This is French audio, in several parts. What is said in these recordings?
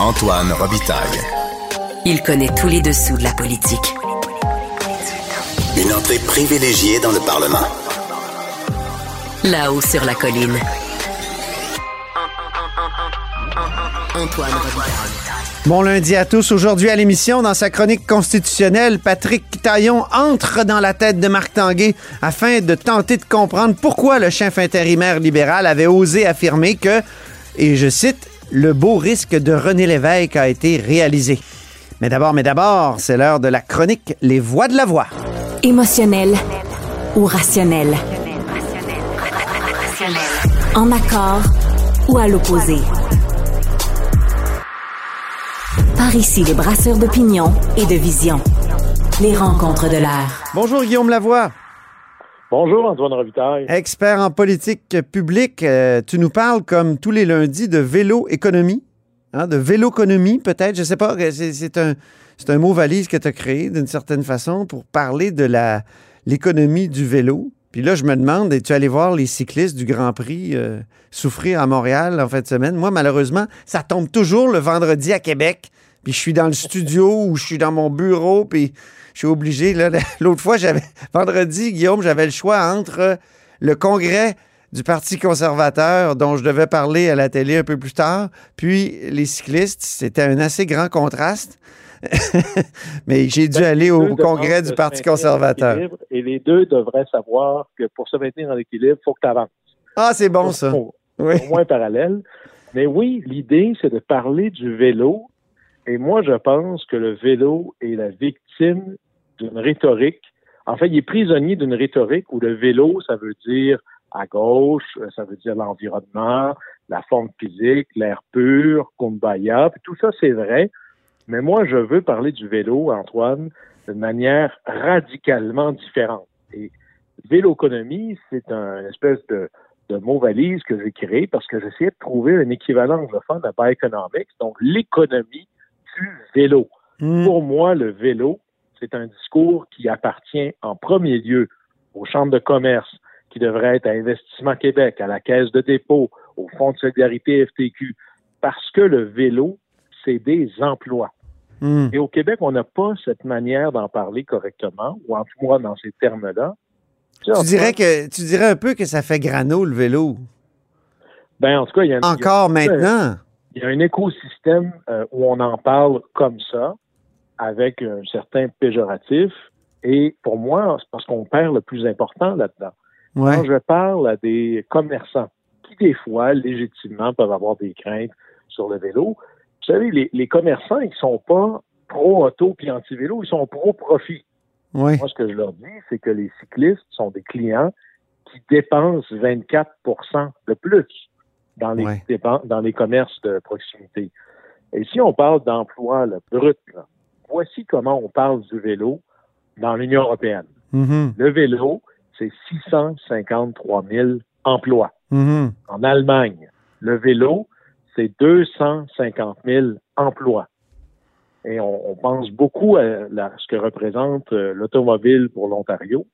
Antoine Robitaille. Il connaît tous les dessous de la politique. Une entrée privilégiée dans le Parlement. Là-haut sur la colline. Antoine Robitaille. Bon lundi à tous. Aujourd'hui à l'émission, dans sa chronique constitutionnelle, Patrick Taillon entre dans la tête de Marc Tanguay afin de tenter de comprendre pourquoi le chef intérimaire libéral avait osé affirmer que, et je cite, le beau risque de René Lévesque a été réalisé. Mais d'abord, mais d'abord, c'est l'heure de la chronique Les Voix de la Voix. Émotionnel ou rationnel? En accord ou à l'opposé? Par ici, les brasseurs d'opinion et de vision. Les rencontres de l'air. Bonjour Guillaume Lavoie. Bonjour Antoine Robitaille. Expert en politique publique, euh, tu nous parles comme tous les lundis de vélo-économie, hein, de vélo-économie peut-être, je sais pas, c'est un, un mot valise que tu as créé d'une certaine façon pour parler de l'économie du vélo. Puis là, je me demande, es-tu allé voir les cyclistes du Grand Prix euh, souffrir à Montréal en fin de semaine? Moi, malheureusement, ça tombe toujours le vendredi à Québec. Puis je suis dans le studio ou je suis dans mon bureau, puis je suis obligé. là, L'autre fois, j'avais vendredi, Guillaume, j'avais le choix entre le congrès du Parti conservateur dont je devais parler à la télé un peu plus tard, puis les cyclistes. C'était un assez grand contraste. Mais j'ai dû Ben, aller au congrès du Parti conservateur. Et les deux devraient savoir que pour se maintenir en équilibre, il faut que tu avances. Ah, c'est bon ça. Au, Oui. au moins parallèle. Mais oui, l'idée, c'est de parler du vélo. Et moi, je pense que le vélo est la victime d'une rhétorique. En fait, il est prisonnier d'une rhétorique où le vélo, ça veut dire à gauche, euh, ça veut dire l'environnement, la forme physique, l'air pur, kumbaya, puis tout ça, c'est vrai. Mais moi, je veux parler du vélo, Antoine, d'une manière radicalement différente. Et véloconomie, c'est un espèce de, de mot valise que j'ai créé parce que j'essayais de trouver un équivalent anglophone à bioeconomics, donc l'économie du vélo. Hmm. Pour moi, le vélo, c'est un discours qui appartient en premier lieu aux chambres de commerce, qui devrait être à Investissement Québec, à la Caisse de dépôt, au Fonds de solidarité FTQ, parce que le vélo, c'est des emplois. Hmm. Et au Québec, on n'a pas cette manière d'en parler correctement, ou en tout cas dans ces termes-là. Tu dirais que tu dirais un peu que ça fait grano le vélo? Ben, en tout cas, il y a un, Encore il y a- maintenant? il y a un écosystème euh, où on en parle comme ça, avec un certain péjoratif. Et pour moi, c'est parce qu'on perd le plus important là-dedans. Ouais. Quand je parle à des commerçants qui, des fois, légitimement, peuvent avoir des craintes sur le vélo, vous savez, les, les commerçants, ils sont pas pro-auto puis anti-vélo, ils sont pro-profit. Ouais. Moi, ce que je leur dis, c'est que les cyclistes sont des clients qui dépensent 24% de plus dans les, Ouais. dans les commerces de proximité. Et si on parle d'emploi brut, là, voici comment on parle du vélo dans l'Union européenne. Mhm. Le vélo, c'est 653 000 emplois. Mhm. En Allemagne, le vélo, c'est 250 000 emplois. Et on, on pense beaucoup à la- ce que représente euh, l'automobile pour l'Ontario.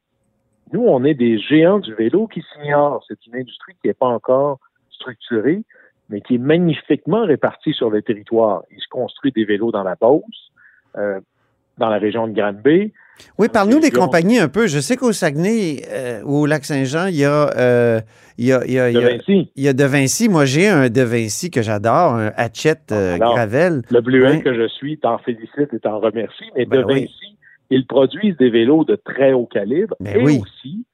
Nous, on est des géants du vélo qui s'ignorent. C'est une industrie qui n'est pas encore structurée, mais qui est magnifiquement répartie sur le territoire. Il se construit des vélos dans la Beauce, dans la région de Granby. Oui, parle-nous des compagnies un peu. Je sais qu'au Saguenay euh, ou au Lac-Saint-Jean, il y a, euh, il y a, il y a- De Vinci, il y a De Vinci. Moi, j'ai un De Vinci que j'adore, un Hatchet euh, Alors, Gravel. le bleuet Ouais. que je suis t'en félicite et t'en remercie, mais Ben de oui. Vinci, ils produisent des vélos de très haut calibre Ben et oui. aussi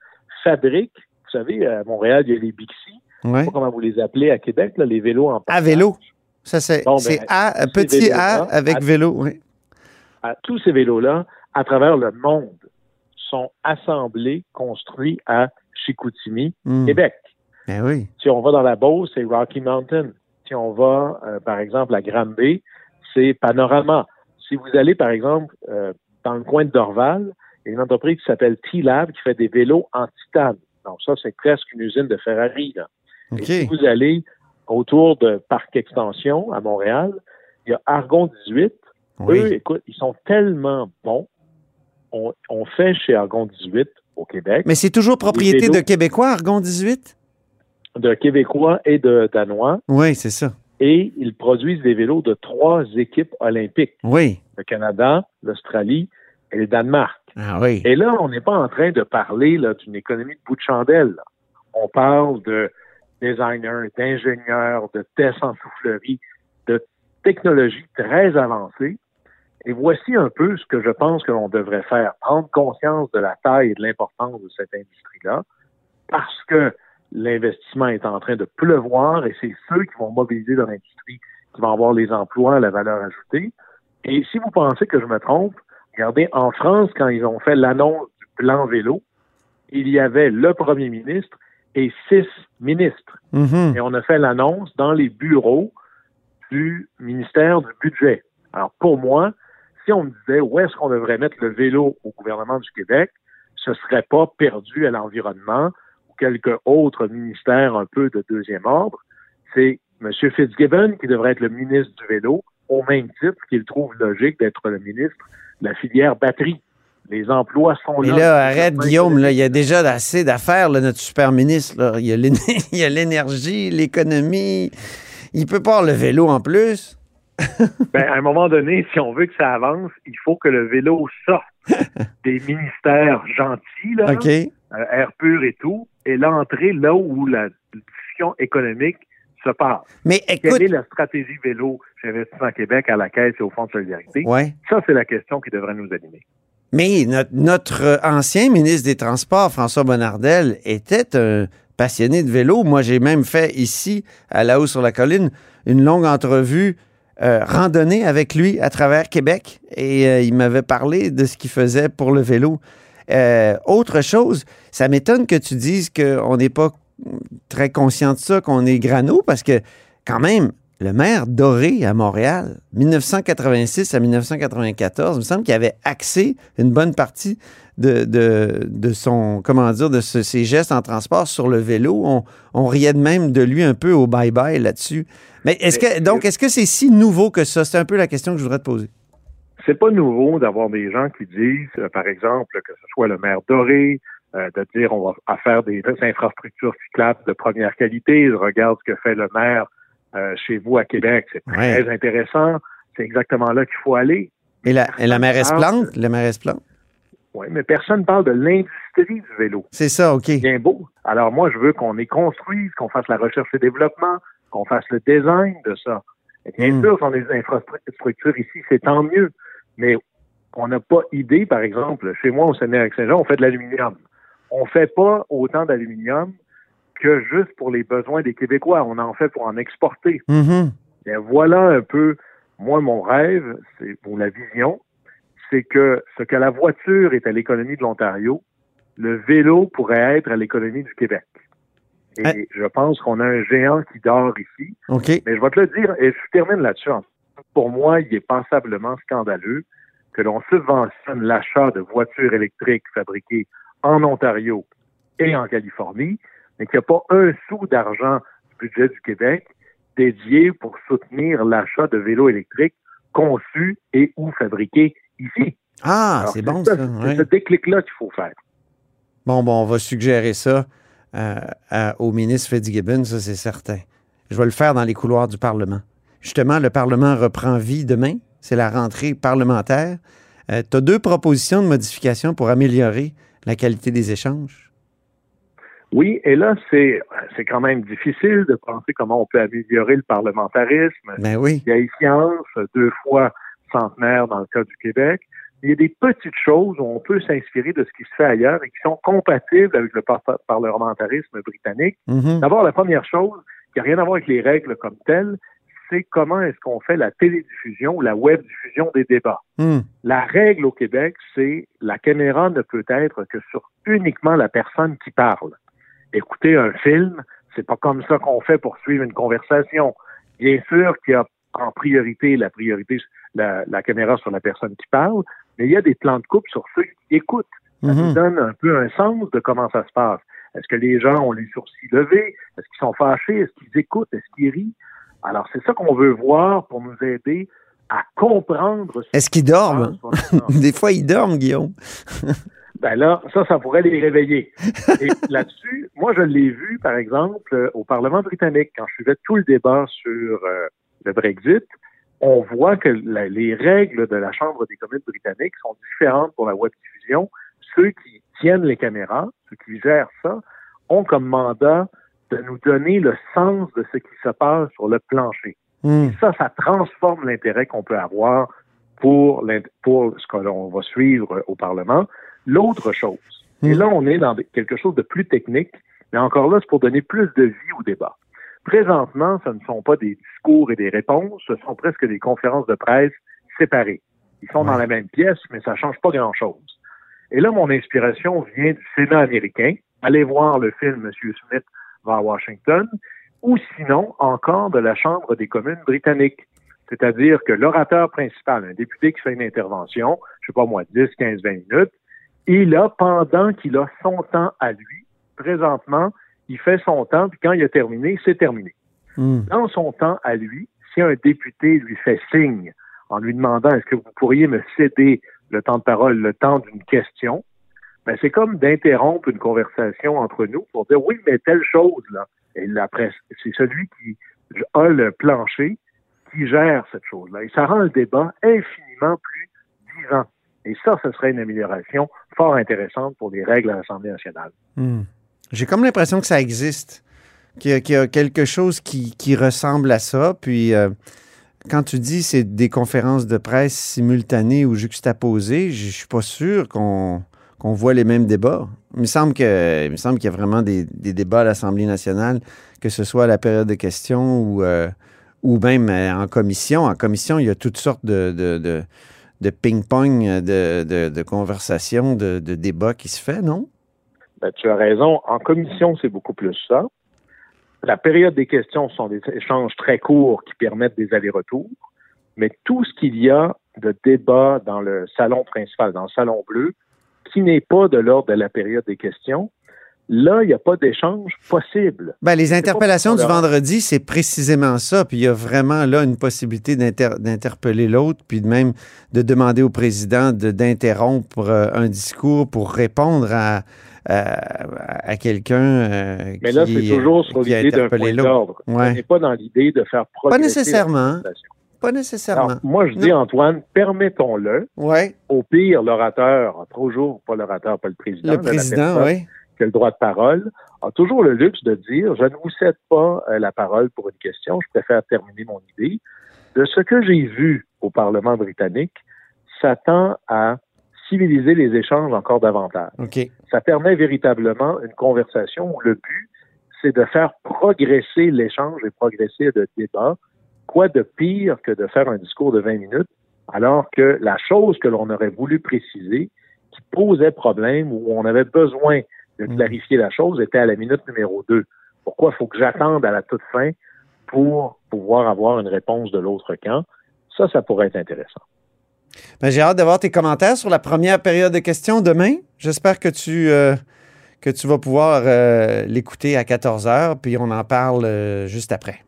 fabriquent, vous savez, à Montréal, il y a les Bixi, je Ouais. sais pas comment vous les appelez à Québec, là, les vélos en À vélo. Ça, c'est Bon, ben, A, petit A avec vélo. Oui. À- tous ces vélos-là, à travers le monde, sont assemblés, construits à Chicoutimi, Hmm. Québec. Ben oui. Si on va dans la Beauce, c'est Rocky Mountain. Si on va, euh, par exemple, à Granby, c'est Panorama. Si vous allez, par exemple, euh, dans le coin de Dorval, il y a une entreprise qui s'appelle T-Lab qui fait des vélos en titane. Donc ça, c'est presque une usine de Ferrari. Là. Et si vous allez autour de Parc Extension à Montréal, il y a Argon 18. Oui. Eux, écoute, ils sont tellement bons. On, on fait chez Argon 18 au Québec, Mais c'est toujours propriété de Québécois, Argon 18? de Québécois et de Danois. Oui, c'est ça. et ils produisent des vélos de trois équipes olympiques. Oui. Le Canada, l'Australie et le Danemark. Ah oui. Et là, on n'est pas en train de parler d'une économie de bout de chandelle. là. On parle de designers, d'ingénieurs, de tests en soufflerie, de technologies très avancées. Et voici un peu ce que je pense que l'on devrait faire. Prendre conscience de la taille et de l'importance de cette industrie-là, parce que l'investissement est en train de pleuvoir et c'est ceux qui vont mobiliser dans l'industrie qui vont avoir les emplois, la valeur ajoutée. Et si vous pensez que je me trompe, regardez, en France, quand ils ont fait l'annonce du plan vélo, il y avait le premier ministre et six ministres. Mhm. Et on a fait l'annonce dans les bureaux du ministère du Budget. Alors, pour moi, si on me disait où est-ce qu'on devrait mettre le vélo au gouvernement du Québec, ce serait pas perdu à l'environnement ou quelque autre ministère un peu de deuxième ordre. C'est M. Fitzgibbon qui devrait être le ministre du vélo, au même titre qu'il trouve logique d'être le ministre de la filière batterie. Les emplois sont Mais là. là, arrête, Guillaume, là, il y a déjà assez d'affaires, notre super ministre. là. Il y a l'éne- il y a l'énergie, l'économie. Il peut pas avoir le vélo en plus. Ben, à un moment donné, si on veut que ça avance, il faut que le vélo sorte des ministères gentils, là, euh, air pur et tout, et l'entrée là où la discussion économique se passe. Mais écoute, Quelle est la stratégie vélo chez Investissement Québec à la Caisse et au Fonds de solidarité? ouais. Ça, c'est la question qui devrait nous animer. Mais notre, notre euh, ancien ministre des Transports, François Bonnardel, était un passionné de vélo. Moi, j'ai même fait ici, à La Haut sur la Colline, une longue entrevue euh, randonnée avec lui à travers Québec. Et euh, il m'avait parlé de ce qu'il faisait pour le vélo. Euh, autre chose, ça m'étonne que tu dises qu'on n'est pas très conscient de ça, qu'on est grano, parce que quand même, le maire Doré à Montréal, 1986 à 1994, il me semble qu'il avait axé une bonne partie de, de, de son, comment dire, de ce- ses gestes en transport sur le vélo. On, on riait de même de lui un peu au bye-bye là-dessus. Mais est-ce que, donc, est-ce que c'est si nouveau que ça? C'est un peu la question que je voudrais te poser. C'est pas nouveau d'avoir des gens qui disent, euh, par exemple, que ce soit le maire Doré, euh, de dire on va faire des infrastructures cyclables de première qualité. Je regarde ce que fait le maire euh, chez vous à Québec. C'est Ouais. très intéressant. C'est exactement là qu'il faut aller. Et la, et la mairesse Plante? La mairesse Plante? Oui, mais personne ne parle de l'industrie du vélo. C'est ça, OK. bien beau. Alors moi, je veux qu'on y construise, qu'on fasse la recherche et développement, qu'on fasse le design de ça. Et bien Mm. sûr, si on a des infrastructures ici, c'est tant mieux. Mais on n'a pas idée, par exemple, chez moi au Sénat-Saint-Jean, on fait de l'aluminium. On fait pas autant d'aluminium que juste pour les besoins des Québécois. On en fait pour en exporter. Mhm. Bien, voilà un peu, moi, mon rêve, c'est pour la vision, c'est que ce que la voiture est à l'économie de l'Ontario, le vélo pourrait être à l'économie du Québec. Et Ah. je pense qu'on a un géant qui dort ici. OK. Mais je vais te le dire, et je termine là-dessus. Pour moi, il est passablement scandaleux que l'on subventionne l'achat de voitures électriques fabriquées en Ontario et en Californie, mais qu'il n'y a pas un sou d'argent du budget du Québec dédié pour soutenir l'achat de vélos électriques conçus et ou fabriqués ici. Ah, c'est bon, ça. C'est ouais. ce déclic-là qu'il faut faire. Bon, bon, on va suggérer ça euh, à- au ministre Fitzgibbon, ça c'est certain. Je vais le faire dans les couloirs du Parlement. Justement, le Parlement reprend vie demain. C'est la rentrée parlementaire. tu as deux propositions de modification pour améliorer la qualité des échanges? Oui, et là, c'est c'est quand même difficile de penser comment on peut améliorer le parlementarisme. Ben oui. vieillissance, deux fois centenaire dans le cas du Québec. Il y a des petites choses où on peut s'inspirer de ce qui se fait ailleurs et qui sont compatibles avec le par- parlementarisme britannique. Mhm. D'abord, la première chose, qui n'a rien à voir avec les règles comme telles, c'est comment est-ce qu'on fait la télédiffusion ou la web diffusion des débats. Hmm. La règle au Québec, c'est la caméra ne peut être que sur uniquement la personne qui parle. Écouter un film, c'est pas comme ça qu'on fait pour suivre une conversation. Bien sûr qu'il y a en priorité la priorité la, la caméra sur la personne qui parle, mais il y a des plans de coupe sur ceux qui écoutent. Ça Mhm. nous donne un peu un sens de comment ça se passe. Est-ce que les gens ont les sourcils levés? Est-ce qu'ils sont fâchés? Est-ce qu'ils écoutent? Est-ce qu'ils rient? Alors, c'est ça qu'on veut voir pour nous aider à comprendre. ce Est-ce qu'ils dorment? Des fois, ils dorment, Guillaume. Ben là, ça, ça pourrait les réveiller. Et là-dessus, moi, je l'ai vu, par exemple, euh, au Parlement britannique, quand je suivais tout le débat sur euh, le Brexit, on voit que la- les règles de la Chambre des communes britanniques sont différentes pour la web diffusion. Ceux qui tiennent les caméras, ceux qui gèrent ça, ont comme mandat de nous donner le sens de ce qui se passe sur le plancher. Hmm. Ça, ça transforme l'intérêt qu'on peut avoir pour, ce que l'on va suivre au Parlement. L'autre chose, et là, on est dans quelque chose de plus technique, mais encore là, c'est pour donner plus de vie au débat. Présentement, ce ne sont pas des discours et des réponses, ce sont presque des conférences de presse séparées. Ils sont dans la même pièce, mais ça change pas grand-chose. Et là, mon inspiration vient du Sénat américain. Allez voir le film Monsieur Smith va à Washington, ou sinon encore de la Chambre des communes britanniques. C'est-à-dire que l'orateur principal, un député qui fait une intervention, je sais pas moi, 10, 15, 20 minutes, et là, pendant qu'il a son temps à lui, présentement, il fait son temps, puis quand il a terminé, c'est terminé. Hmm. Dans son temps à lui, si un député lui fait signe en lui demandant est-ce que vous pourriez me céder le temps de parole, le temps d'une question, ben c'est comme d'interrompre une conversation entre nous pour dire oui, mais telle chose là. Et la presse, c'est celui qui a le plancher qui gère cette chose-là. Et ça rend le débat infiniment plus vivant. Et ça, ce serait une amélioration fort intéressante pour les règles à l'Assemblée nationale. Hmm. J'ai comme l'impression que ça existe, qu'il y, y a quelque chose qui, ressemble à ça. Puis, euh, quand tu dis c'est des conférences de presse simultanées ou juxtaposées, je suis pas sûr qu'on voit les mêmes débats. Il me semble que il me semble qu'il y a vraiment des, des débats à l'Assemblée nationale, que ce soit à la période de questions ou, euh, même euh, en commission. En commission, il y a toutes sortes de, de, ping-pong, de, de, conversations, de, de débats qui se fait, non? Ben, tu as raison. En commission, c'est beaucoup plus ça. La période des questions sont des échanges très courts qui permettent des allers-retours. Mais tout ce qu'il y a de débat dans le salon principal, dans le salon bleu, qui n'est pas de l'ordre de la période des questions, là, il n'y a pas d'échange possible. Ben, les interpellations du vendredi, c'est précisément ça. Puis il y a vraiment là une possibilité d'inter- d'interpeller l'autre, puis de même de demander au président de- d'interrompre euh, un discours pour répondre à, à, à quelqu'un euh, Mais là, qui, c'est toujours sur l'idée d'un point d'ordre. Ouais. On n'est pas dans l'idée de faire progresser la nécessairement. Pas nécessairement. Alors, moi, je dis, Antoine, permettons-le. Oui, Au pire, l'orateur, toujours, pas l'orateur, pas le président, le président, oui. qui a le droit de parole, a toujours le luxe de dire je ne vous cède pas euh, la parole pour une question, je préfère terminer mon idée. De ce que j'ai vu au Parlement britannique, ça tend à civiliser les échanges encore davantage. Ça permet véritablement une conversation où le but, c'est de faire progresser l'échange et progresser le débat. Quoi de pire que de faire un discours de 20 minutes alors que la chose que l'on aurait voulu préciser, qui posait problème, où on avait besoin de clarifier la chose, était à la minute numéro 2. Pourquoi faut que j'attende à la toute fin pour pouvoir avoir une réponse de l'autre camp? Ça, ça pourrait être intéressant. Ben, J'ai hâte d'avoir tes commentaires sur la première période de questions demain. J'espère que tu, euh, que tu vas pouvoir euh, l'écouter à 14 h, puis on en parle euh, juste après.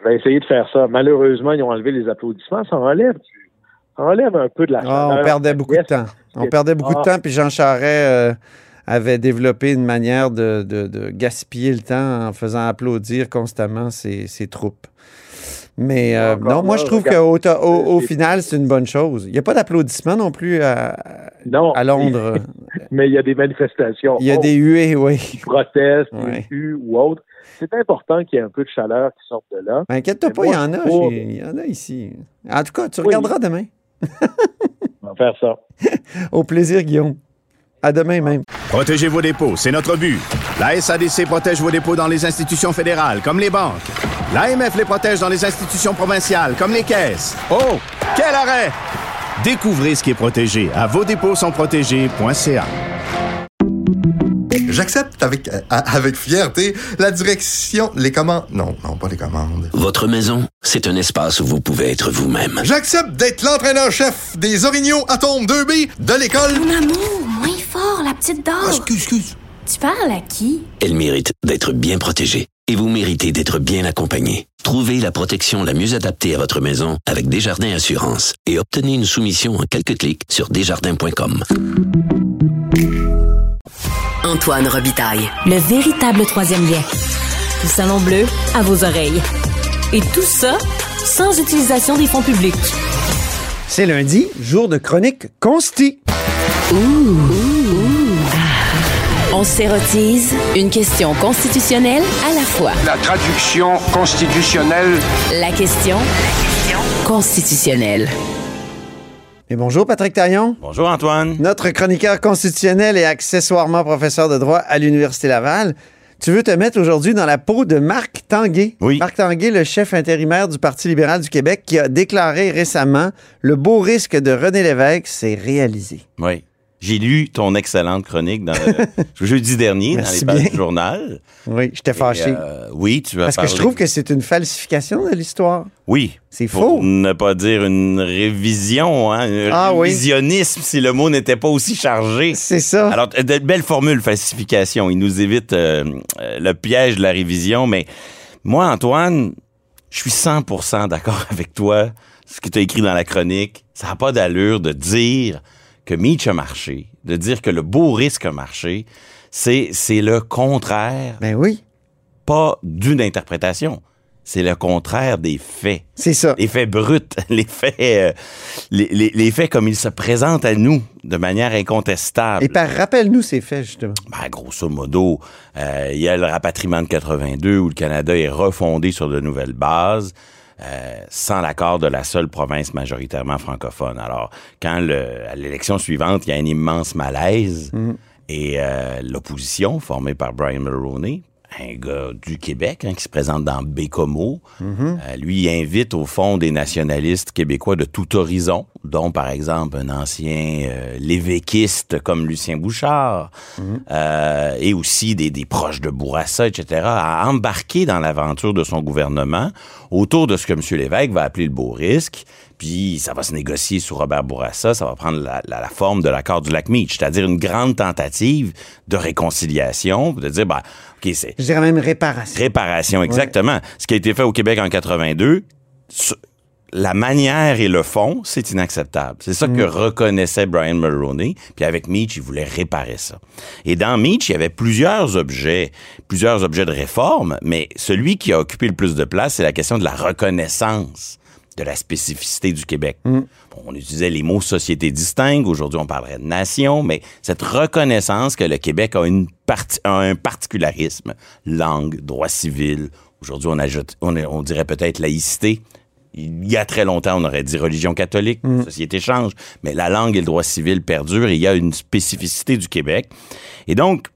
Je vais essayer de faire ça. Malheureusement, ils ont enlevé les applaudissements. Ça enlève, du- ça enlève un peu de la Ah, chaleur. on perdait beaucoup de temps. On perdait beaucoup de Ah. temps, puis Jean Charest euh, avait développé une manière de, de- de gaspiller le temps en faisant applaudir constamment ses, ses troupes. Mais euh, non, moi, là, je trouve qu'au au, au c'est- final, c'est une bonne chose. Il n'y a pas d'applaudissements non plus à, Non, à Londres. mais il y a des manifestations. Il y a Oh, des huées, oui. protestes, Ouais. des hues ou autres. C'est important qu'il y ait un peu de chaleur qui sorte de là. Ben, Inquiète-toi Mais pas, il y en a. Il y en a ici. En tout cas, tu Oui. regarderas demain. On va faire ça. Au plaisir, Guillaume. À demain même. Protégez vos dépôts, c'est notre but. La SADC protège vos dépôts dans les institutions fédérales, comme les banques. L'AMF les protège dans les institutions provinciales, comme les caisses. Oh, quel arrêt! Découvrez ce qui est protégé à vos dépôts sont protégés.ca. J'accepte avec, euh, avec fierté la direction, les commandes. Non, non, pas les commandes. Votre maison, c'est un espace où vous pouvez être vous-même. J'accepte d'être l'entraîneur-chef des Orignaux Atomes 2B de l'école. Mon amour, moins fort, la petite dame. Ah, excuse, excuse. Tu parles à qui? Elle mérite d'être bien protégée. Et vous méritez d'être bien accompagné. Trouvez la protection la mieux adaptée à votre maison avec Desjardins Assurance et obtenez une soumission en quelques clics sur desjardins.com. Antoine Robitaille. Le véritable troisième lien. Le salon bleu à vos oreilles. Et tout ça sans utilisation des fonds publics. C'est lundi, jour de chronique consti. On s'érotise une question constitutionnelle à la fois. La traduction constitutionnelle. La question constitutionnelle. Et bonjour Patrick Taillon, Bonjour Antoine. notre chroniqueur constitutionnel et accessoirement professeur de droit à l'Université Laval. Tu veux te mettre aujourd'hui dans la peau de Marc Tanguay. Oui. Marc Tanguay, le chef intérimaire du Parti libéral du Québec, qui a déclaré récemment le beau risque de René Lévesque s'est réalisé. Oui. J'ai lu ton excellente chronique dans le jeudi dernier Merci dans les pages bien. du journal. Oui, j'étais fâché. euh, oui, tu vas Parce que je trouve que c'est une falsification de l'histoire. Oui. C'est Pour faux. ne pas dire une révision, hein, un Ah oui. révisionnisme si le mot n'était pas aussi chargé. C'est ça. Alors, de belles formules, falsification. Il nous évite euh, euh, le piège de la révision. Mais moi, Antoine, je suis 100% d'accord avec toi. Ce que tu as écrit dans la chronique, ça n'a pas d'allure de dire que Mitch a marché, de dire que le beau risque a marché. C'est, c'est le contraire, Ben oui, pas d'une interprétation. C'est le contraire des faits. c'est ça. Les faits bruts, les faits, euh, les, les- les faits comme ils se présentent à nous de manière incontestable. Et par rappelle-nous ces faits, justement. Ben, grosso modo, euh, il y a le rapatriement de 82 où le Canada est refondé sur de nouvelles bases. Euh, sans l'accord de la seule province majoritairement francophone. Alors, quand le, à l'élection suivante, il y a un immense malaise et euh, l'opposition, formée par Brian Mulroney, un gars du Québec hein, qui se présente dans Bécomo, euh, lui il invite au fond des nationalistes québécois de tout horizon, dont par exemple un ancien euh, lévéquiste comme Lucien Bouchard, euh, et aussi des, des proches de Bourassa, etc., à embarquer dans l'aventure de son gouvernement autour de ce que M. Lévesque va appeler le beau risque. Puis ça va se négocier sous Robert Bourassa, ça va prendre la, la- la forme de l'accord du lac Meach, c'est-à-dire une grande tentative de réconciliation, de dire, ben, OK, c'est Je dirais même réparation. réparation, exactement. Ce qui a été fait au Québec en 82, ce- la manière et le fond, c'est inacceptable. C'est ça que reconnaissait Brian Mulroney. Puis avec Meach, il voulait réparer ça. Et dans Meach, il y avait plusieurs objets, plusieurs objets de réforme, mais celui qui a occupé le plus de place, c'est la question de la reconnaissance de la spécificité du Québec. Bon, on utilisait les mots société distincte, aujourd'hui on parlerait de nation, mais cette reconnaissance que le Québec a, une parti- a un particularisme, langue, droit civil, aujourd'hui on, ajoute, on, on dirait peut-être laïcité, il y a très longtemps, on aurait dit religion catholique, la société change, mais la langue et le droit civil perdurent et il y a une spécificité du Québec. Et donc,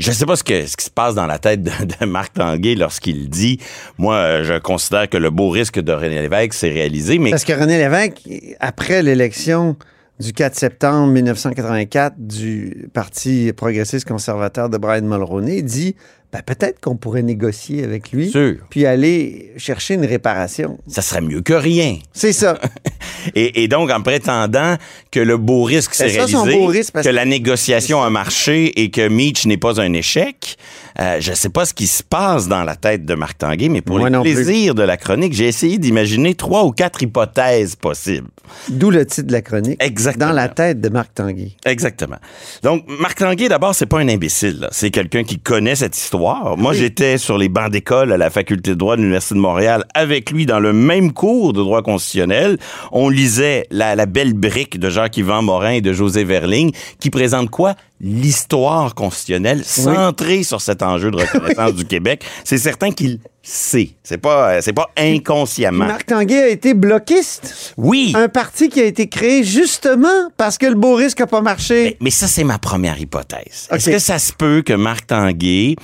je sais pas ce, que, qui se passe dans la tête de, de Marc Tanguay lorsqu'il dit Moi, euh, je considère que le beau risque de René Lévesque s'est réalisé, mais Parce que René Lévesque, après l'élection du 4 septembre 1984 du Parti progressiste conservateur de Brian Mulroney, dit ben, peut-être qu'on pourrait négocier avec lui, sûr, puis aller chercher une réparation. ça serait mieux que rien. C'est ça. Et, et donc, en prétendant que le beau risque s'est Ben, réalisé, beau risque, parce que que- la négociation a marché et que Meach n'est pas un échec, euh, je ne sais pas ce qui se passe dans la tête de Marc Tanguay, mais pour Moi le plus. plaisir de la chronique, j'ai essayé d'imaginer trois ou quatre hypothèses possibles. D'où le titre de la chronique. Exactement. Dans la tête de Marc Tanguy. Exactement. Donc, Marc Tanguay, d'abord, c'est pas un imbécile. C'est quelqu'un qui connaît cette histoire. Moi, j'étais sur les bancs d'école à la faculté de droit de l'Université de Montréal avec lui dans le même cours de droit constitutionnel. On lisait la, la belle brique de Jacques-Yvan Morin et de José Verling qui présente quoi? L'histoire constitutionnelle centrée sur cet enjeu de reconnaissance du Québec. C'est certain qu'il sait. C'est pas, euh, c'est pas inconsciemment. Marc Tanguay a été bloquiste. Oui! Un parti qui a été créé justement parce que le beau risque n'a pas marché. Mais, mais ça, c'est ma première hypothèse. Est-ce que ça se peut que Marc Tanguay,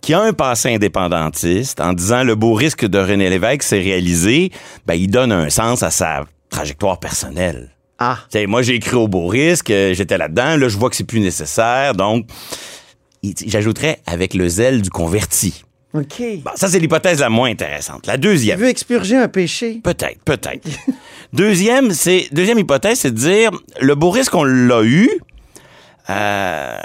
qui a un passé indépendantiste, en disant le beau risque de René Lévesque s'est réalisé, ben, il donne un sens à sa trajectoire personnelle? Ah. Tu moi, j'ai écrit au beau risque, euh, j'étais là-dedans, là, je vois que c'est plus nécessaire, donc, j'ajouterais avec le zèle du converti. OK. Bon, ça, c'est l'hypothèse la moins intéressante. La deuxième. veut expurger un péché? Peut-être, peut-être. deuxième, c'est deuxième hypothèse, c'est de dire le beau risque on l'a eu. euh,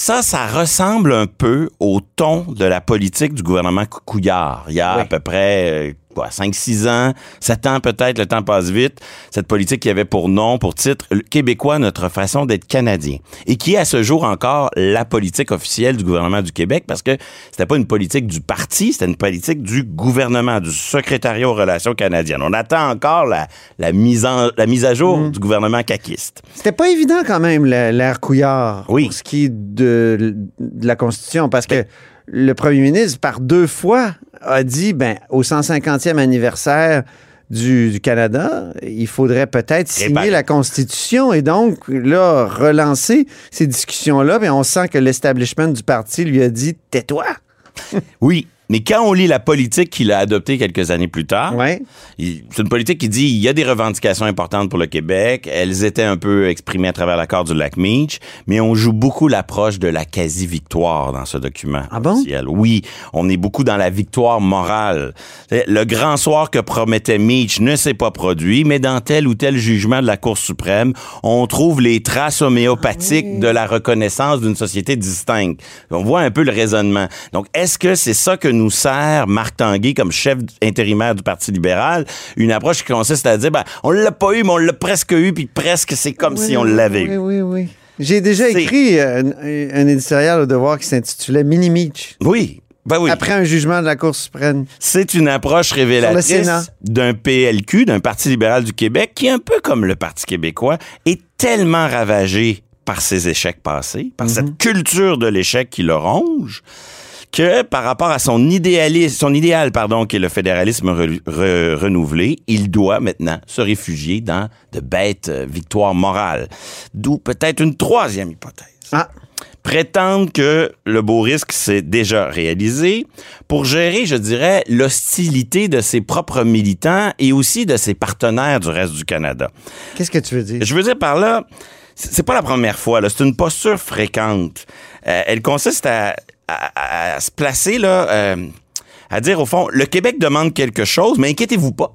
Ça, ça ressemble un peu au ton de la politique du gouvernement Cou- Couillard. Il y a à peu près euh, quoi, 5-6 ans, 7 ans peut-être, le temps passe vite. Cette politique qui avait pour nom, pour titre, le Québécois, notre façon d'être Canadien. Et qui est à ce jour encore la politique officielle du gouvernement du Québec parce que c'était pas une politique du parti, c'était une politique du gouvernement, du secrétariat aux relations canadiennes. On attend encore la, la, mise, en, la mise à jour du gouvernement caquiste. C'était pas évident quand même, l'ère Couillard, Oui. pour ce qui est de, de la Constitution, parce que le premier ministre, par deux fois, a dit, ben, au 150e anniversaire du, du Canada, il faudrait peut-être signer la Constitution et donc, là, relancer ces discussions-là. Mais on sent que l'establishment du parti lui a dit, tais-toi. Oui, mais quand on lit la politique qu'il a adoptée quelques années plus tard, Ouais. c'est une politique qui dit il y a des revendications importantes pour le Québec. Elles étaient un peu exprimées à travers l'accord du lac Meach, mais on joue beaucoup l'approche de la quasi-victoire dans ce document. Ah bon? officiel. Oui, on est beaucoup dans la victoire morale. Le grand soir que promettait Meach ne s'est pas produit, mais dans tel ou tel jugement de la Cour suprême, on trouve les traces homéopathiques de la reconnaissance d'une société distincte. On voit un peu le raisonnement. Donc, est-ce que c'est ça que nous sert Marc Tanguay comme chef intérimaire du Parti libéral? Une approche qui consiste à dire, ben, on l'a pas eu, mais on l'a presque eu, puis presque c'est comme si on l'avait oui, eu. Oui, oui, J'ai déjà écrit euh, un, un éditorial au devoir qui s'intitulait Mini Meach. Oui. Ben oui. Après un jugement de la Cour suprême. C'est une approche révélatrice d'un PLQ, d'un Parti libéral du Québec, qui, un peu comme le Parti québécois, est tellement ravagé par ses échecs passés, par cette culture de l'échec qui le ronge, que par rapport à son idéalisme, son idéal, pardon, qui est le fédéralisme re- re- renouvelé, il doit maintenant se réfugier dans de bêtes euh, victoires morales. D'où peut-être une troisième hypothèse Ah, prétendent que le beau risque s'est déjà réalisé pour gérer, je dirais, l'hostilité de ses propres militants et aussi de ses partenaires du reste du Canada. qu'est-ce que tu veux dire? Je veux dire par là, c'est pas la première fois, là, c'est une posture fréquente. Euh, elle consiste à, à- se placer là, euh, à dire au fond, le Québec demande quelque chose, mais inquiétez-vous pas.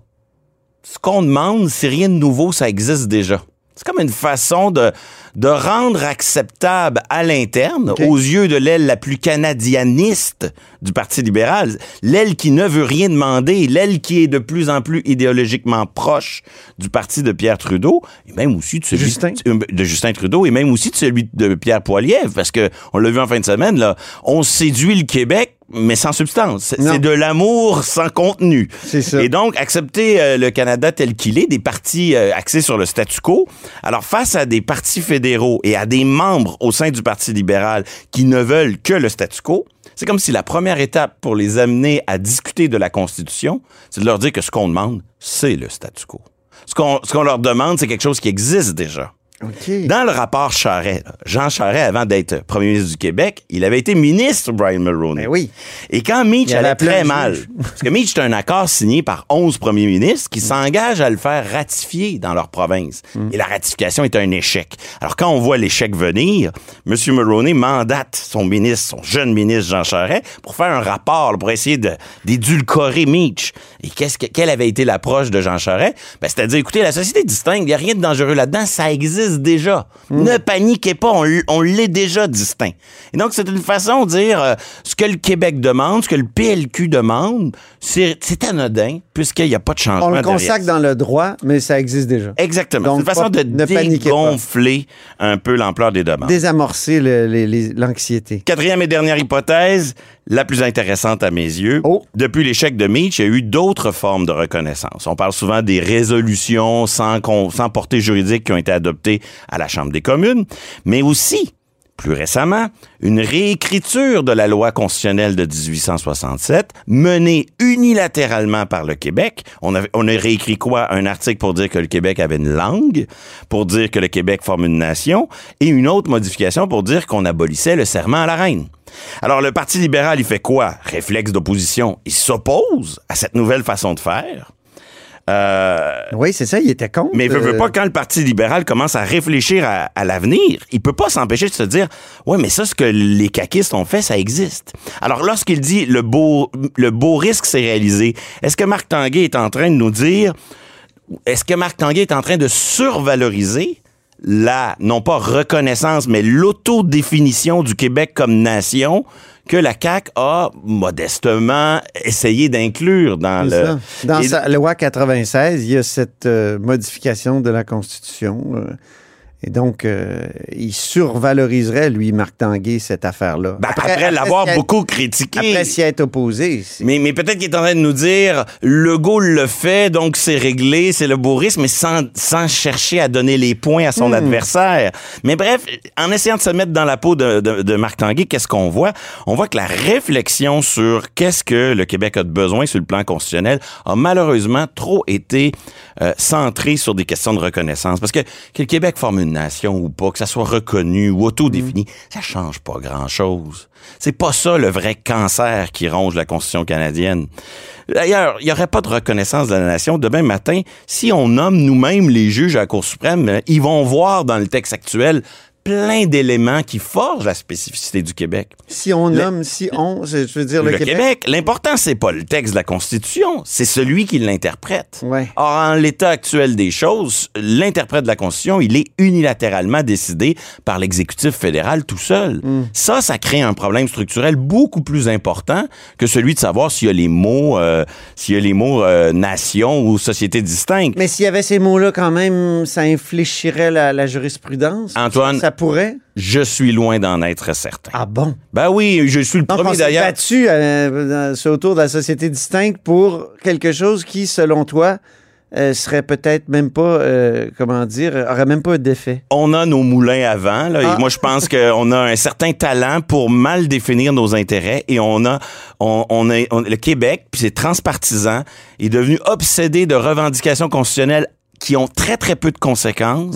Ce qu'on demande, c'est rien de nouveau, ça existe déjà. C'est comme une façon de, de rendre acceptable à l'interne, aux yeux de l'aile la plus canadianiste du Parti libéral, l'aile qui ne veut rien demander, l'aile qui est de plus en plus idéologiquement proche du parti de Pierre Trudeau, et même aussi de celui Justin. de Justin Trudeau, et même aussi de celui de Pierre Poilievre, parce que on l'a vu en fin de semaine, là, on séduit le Québec, mais sans substance. C'est de l'amour sans contenu. C'est ça. Et donc, accepter euh, le Canada tel qu'il est, des partis euh, axés sur le statu quo. Alors, face à des partis fédéraux et à des membres au sein du Parti libéral qui ne veulent que le statu quo, c'est comme si la première étape pour les amener à discuter de la Constitution, c'est de leur dire que ce qu'on demande, c'est le statu quo. Ce qu'on ce qu'on leur demande, c'est quelque chose qui existe déjà. Dans le rapport Charret, Jean Charret, avant d'être premier ministre du Québec, il avait été ministre, Brian Mulroney. Ben oui. Et quand Mitch allait très mal, parce que Mitch, c'est un accord signé par 11 premiers ministres qui s'engagent à le faire ratifier dans leur province. Mm. Et la ratification est un échec. Alors, quand on voit l'échec venir, M. Mulroney mandate son ministre, son jeune ministre Jean Charest, pour faire un rapport, pour essayer de- d'édulcorer Mitch. Et qu'est-ce que, quelle avait été l'approche de Jean Charest? Ben, c'est-à-dire, écoutez, la société distincte, il n'y a rien de dangereux là-dedans, ça existe déjà. Mm. Ne paniquez pas, on, l'est déjà distinct. Et donc, c'est une façon de dire euh, ce que le Québec demande, ce que le PLQ demande, c'est anodin, puisqu'il n'y a pas de changement On le consacre dans le droit, mais ça existe déjà. Exactement. Donc, C'est une façon de dégonfler un peu l'ampleur des demandes. Désamorcer le- l'anxiété. Quatrième et dernière hypothèse, la plus intéressante à mes yeux. Oh. Depuis l'échec de Mitch, il y a eu d'autres formes de reconnaissance. On parle souvent des résolutions sans portée juridique qui ont été adoptées à la Chambre des communes, mais aussi, plus récemment, une réécriture de la loi constitutionnelle de 1867 menée unilatéralement par le Québec. On a, réécrit quoi? Un article pour dire que le Québec avait une langue, pour dire que le Québec forme une nation, et une autre modification pour dire qu'on abolissait le serment à la reine. Alors, le Parti libéral, il fait quoi? Réflexe d'opposition. Il s'oppose à cette nouvelle façon de faire. Euh, Oui, c'est ça, il était con. mais veut, veut pas, quand le Parti libéral commence à réfléchir à, à l'avenir, il peut pas s'empêcher de se dire Ouais, mais ça, ce que les caquistes ont fait, ça existe. Alors, lorsqu'il dit le beau, le beau risque s'est réalisé, est-ce que Marc Tanguay est en train de nous dire Est-ce que Marc Tanguay est en train de survaloriser la, non pas reconnaissance, mais l'autodéfinition du Québec comme nation que la CAQ a modestement essayé d'inclure dans le... ça. Dans Et- sa loi 96, il y a cette euh, modification de la Constitution. euh, et donc, euh, il survaloriserait, lui, Marc Tanguay, cette affaire-là. Ben, après l'avoir beaucoup critiqué. Après s'y être opposé. Mais, mais peut-être qu'il est en train de nous dire Legault le fait, donc c'est réglé, c'est le bourrisme, mais sans, sans chercher à donner les points à son Hmm. adversaire. Mais bref, en essayant de se mettre dans la peau de, de, de Marc Tanguay, qu'est-ce qu'on voit? On voit que la réflexion sur qu'est-ce que le Québec a de besoin sur le plan constitutionnel a malheureusement trop été euh, centrée sur des questions de reconnaissance. Parce que que le Québec forme une nation ou pas, que ça soit reconnu ou autodéfini, ça change pas grand-chose. C'est pas ça le vrai cancer qui ronge la Constitution canadienne. D'ailleurs, il n'y aurait pas de reconnaissance de la nation demain matin si on nomme nous-mêmes les juges à la Cour suprême. Ils vont voir dans le texte actuel plein d'éléments qui forgent la spécificité du Québec. Si on nomme, si on, je veux dire, le, Le Québec. Québec, l'important, c'est pas le texte de la Constitution, c'est celui qui l'interprète. Ouais. Or, en l'état actuel des choses, l'interprète de la Constitution, il est unilatéralement décidé par l'exécutif fédéral tout seul. Hmm. Ça, ça crée un problème structurel beaucoup plus important que celui de savoir s'il y a les mots, euh, s'il y a les mots euh, nation ou société distincte. Mais s'il y avait ces mots-là, quand même, ça infléchirait la, la jurisprudence. Antoine, Ça pourrait? je suis loin d'en être certain. Ah bon? Ben oui, je suis le Donc, on premier s'est d'ailleurs. battu euh, autour de la société distincte pour quelque chose qui, selon toi, euh, serait peut-être même pas, euh, comment dire, aurait même pas d'effet. on a nos moulins avant. Là, Ah. Et moi, je pense qu'on a un certain talent pour mal définir nos intérêts. Et on a, on, on a on- le Québec, puis c'est transpartisan, est devenu obsédé de revendications constitutionnelles qui ont très, très peu de conséquences.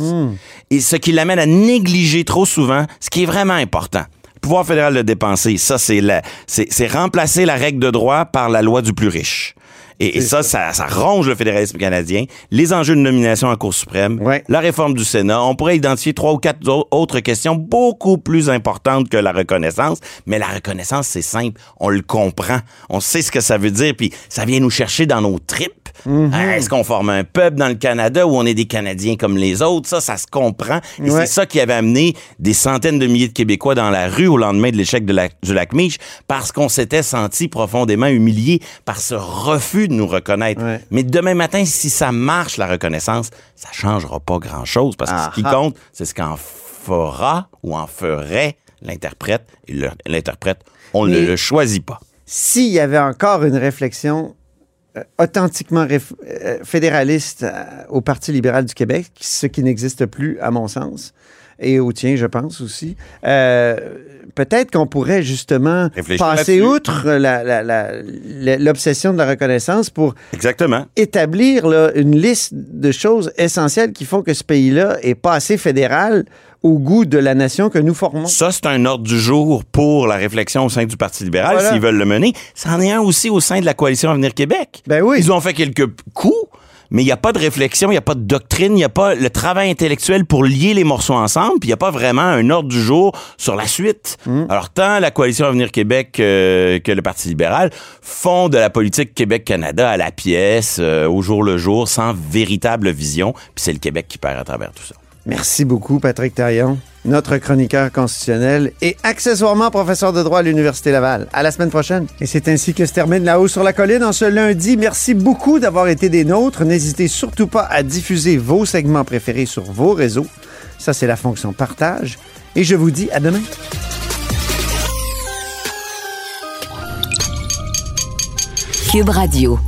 Et ce qui l'amène à négliger trop souvent ce qui est vraiment important. Le pouvoir fédéral de dépenser, ça, c'est la, c'est, c'est remplacer la règle de droit par la loi du plus riche. Et, et ça, ça, ça ronge le fédéralisme canadien. Les enjeux de nomination à la Cour suprême, Ouais. la réforme du Sénat. On pourrait identifier trois ou quatre au- autres questions beaucoup plus importantes que la reconnaissance. Mais la reconnaissance, c'est simple. On le comprend. On sait ce que ça veut dire. Puis ça vient nous chercher dans nos tripes. Hein, Est-ce qu'on forme un peuple dans le Canada où on est des Canadiens comme les autres? Ça, ça se comprend. Et Ouais. c'est ça qui avait amené des centaines de milliers de Québécois dans la rue au lendemain de l'échec de la- du lac Mich parce qu'on s'était senti profondément humilié par ce refus de nous reconnaître. Ouais. Mais demain matin, si ça marche, la reconnaissance, ça changera pas grand-chose parce que Ah, ce qui compte, c'est ce qu'en fera ou en ferait l'interprète. Et l'interprète, on ne le choisit pas. S'il y avait encore une réflexion authentiquement réf- euh, fédéraliste euh, au Parti libéral du Québec, ce qui n'existe plus, à mon sens, et au tien, je pense aussi, euh, peut-être qu'on pourrait justement Réfléchir passer outre l'obsession de la reconnaissance pour Exactement. établir là, une liste de choses essentielles qui font que ce pays-là est pas assez fédéral au goût de la nation que nous formons. Ça, c'est un ordre du jour pour la réflexion au sein du Parti libéral, Voilà. s'ils veulent le mener. C'en est un aussi au sein de la coalition Avenir Québec. Ben oui. Ils ont fait quelques coups, mais il n'y a pas de réflexion, il n'y a pas de doctrine, il n'y a pas le travail intellectuel pour lier les morceaux ensemble, puis il n'y a pas vraiment un ordre du jour sur la suite. Hmm. Alors, tant la coalition Avenir Québec euh, que le Parti libéral font de la politique Québec-Canada à la pièce, euh, au jour le jour, sans véritable vision, puis c'est le Québec qui perd à travers tout ça. Merci beaucoup, Patrick Taillon, notre chroniqueur constitutionnel et accessoirement professeur de droit à l'Université Laval. À la semaine prochaine. Et c'est ainsi que se termine La Haut sur la Colline en ce lundi. Merci beaucoup d'avoir été des nôtres. N'hésitez surtout pas à diffuser vos segments préférés sur vos réseaux. Ça, c'est la fonction partage. Et je vous dis à demain. Cube Radio.